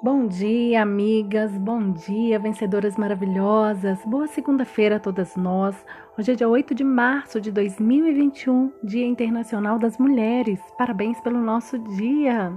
Bom dia, amigas. Bom dia, vencedoras maravilhosas. Boa segunda-feira a todas nós. Hoje é dia 8 de março de 2021, Dia Internacional das Mulheres. Parabéns pelo nosso dia.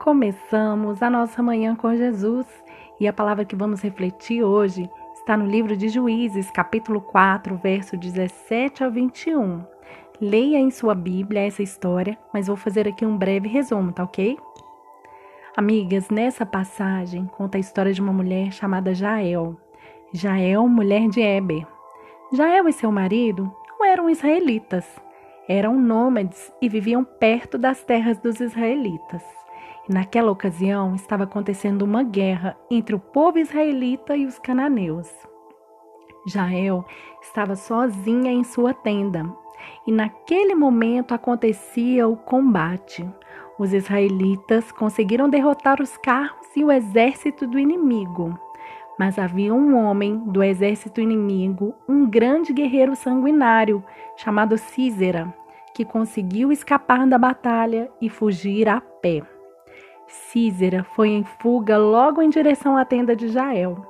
Começamos a nossa manhã com Jesus e a palavra que vamos refletir hoje está no livro de Juízes, capítulo 4, verso 17 ao 21. Leia em sua Bíblia essa história, mas vou fazer aqui um breve resumo, tá ok? Amigas, nessa passagem conta a história de uma mulher chamada Jael. Jael, mulher de Eber. Jael e seu marido não eram israelitas, eram nômades e viviam perto das terras dos israelitas. E naquela ocasião estava acontecendo uma guerra entre o povo israelita e os cananeus. Jael estava sozinha em sua tenda e naquele momento acontecia o combate. Os israelitas conseguiram derrotar os carros e o exército do inimigo. Mas havia um homem do exército inimigo, um grande guerreiro sanguinário, chamado Císera, que conseguiu escapar da batalha e fugir a pé. Císera foi em fuga logo em direção à tenda de Jael.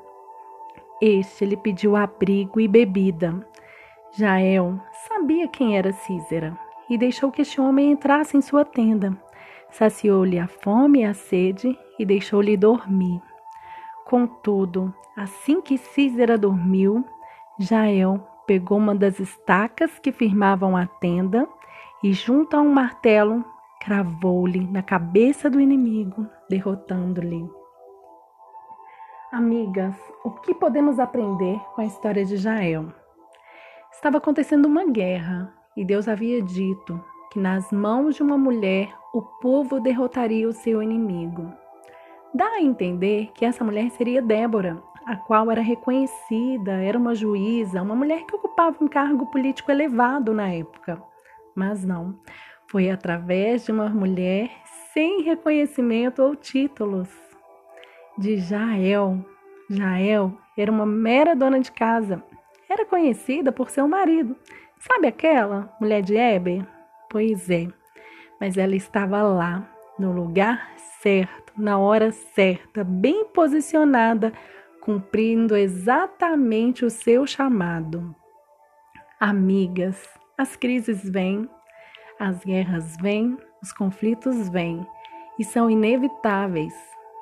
Este lhe pediu abrigo e bebida. Jael sabia quem era Císera e deixou que este homem entrasse em sua tenda saciou-lhe a fome e a sede e deixou-lhe dormir. Contudo, assim que Císera dormiu, Jael pegou uma das estacas que firmavam a tenda e, junto a um martelo, cravou-lhe na cabeça do inimigo, derrotando-lhe. Amigas, o que podemos aprender com a história de Jael? Estava acontecendo uma guerra e Deus havia dito que nas mãos de uma mulher o povo derrotaria o seu inimigo. Dá a entender que essa mulher seria Débora, a qual era reconhecida, era uma juíza, uma mulher que ocupava um cargo político elevado na época. Mas não, foi através de uma mulher sem reconhecimento ou títulos. De Jael. Jael era uma mera dona de casa. Era conhecida por seu marido. Sabe aquela mulher de Eber? Pois é, mas ela estava lá, no lugar certo, na hora certa, bem posicionada, cumprindo exatamente o seu chamado. Amigas, as crises vêm, as guerras vêm, os conflitos vêm e são inevitáveis.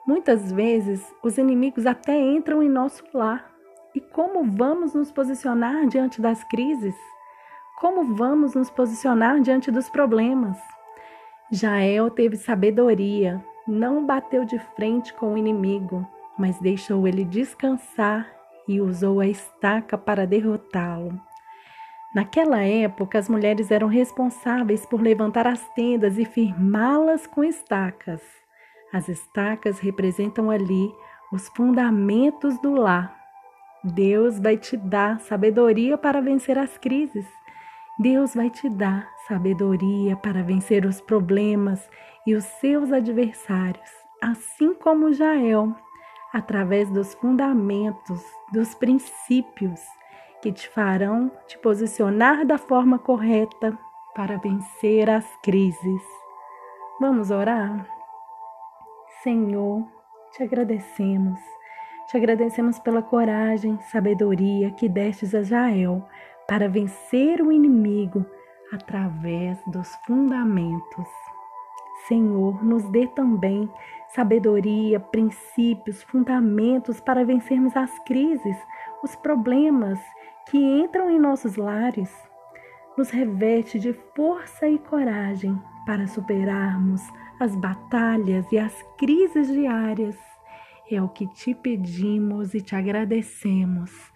Muitas vezes os inimigos até entram em nosso lar. E como vamos nos posicionar diante das crises? Como vamos nos posicionar diante dos problemas? Jael teve sabedoria, não bateu de frente com o inimigo, mas deixou ele descansar e usou a estaca para derrotá-lo. Naquela época, as mulheres eram responsáveis por levantar as tendas e firmá-las com estacas. As estacas representam ali os fundamentos do lar. Deus vai te dar sabedoria para vencer as crises. Deus vai te dar sabedoria para vencer os problemas e os seus adversários, assim como Jael, através dos fundamentos, dos princípios que te farão te posicionar da forma correta para vencer as crises. Vamos orar? Senhor, te agradecemos. Te agradecemos pela coragem, sabedoria que destes a Jael para vencer o inimigo através dos fundamentos. Senhor, nos dê também sabedoria, princípios, fundamentos para vencermos as crises, os problemas que entram em nossos lares. Nos reveste de força e coragem para superarmos as batalhas e as crises diárias. É o que te pedimos e te agradecemos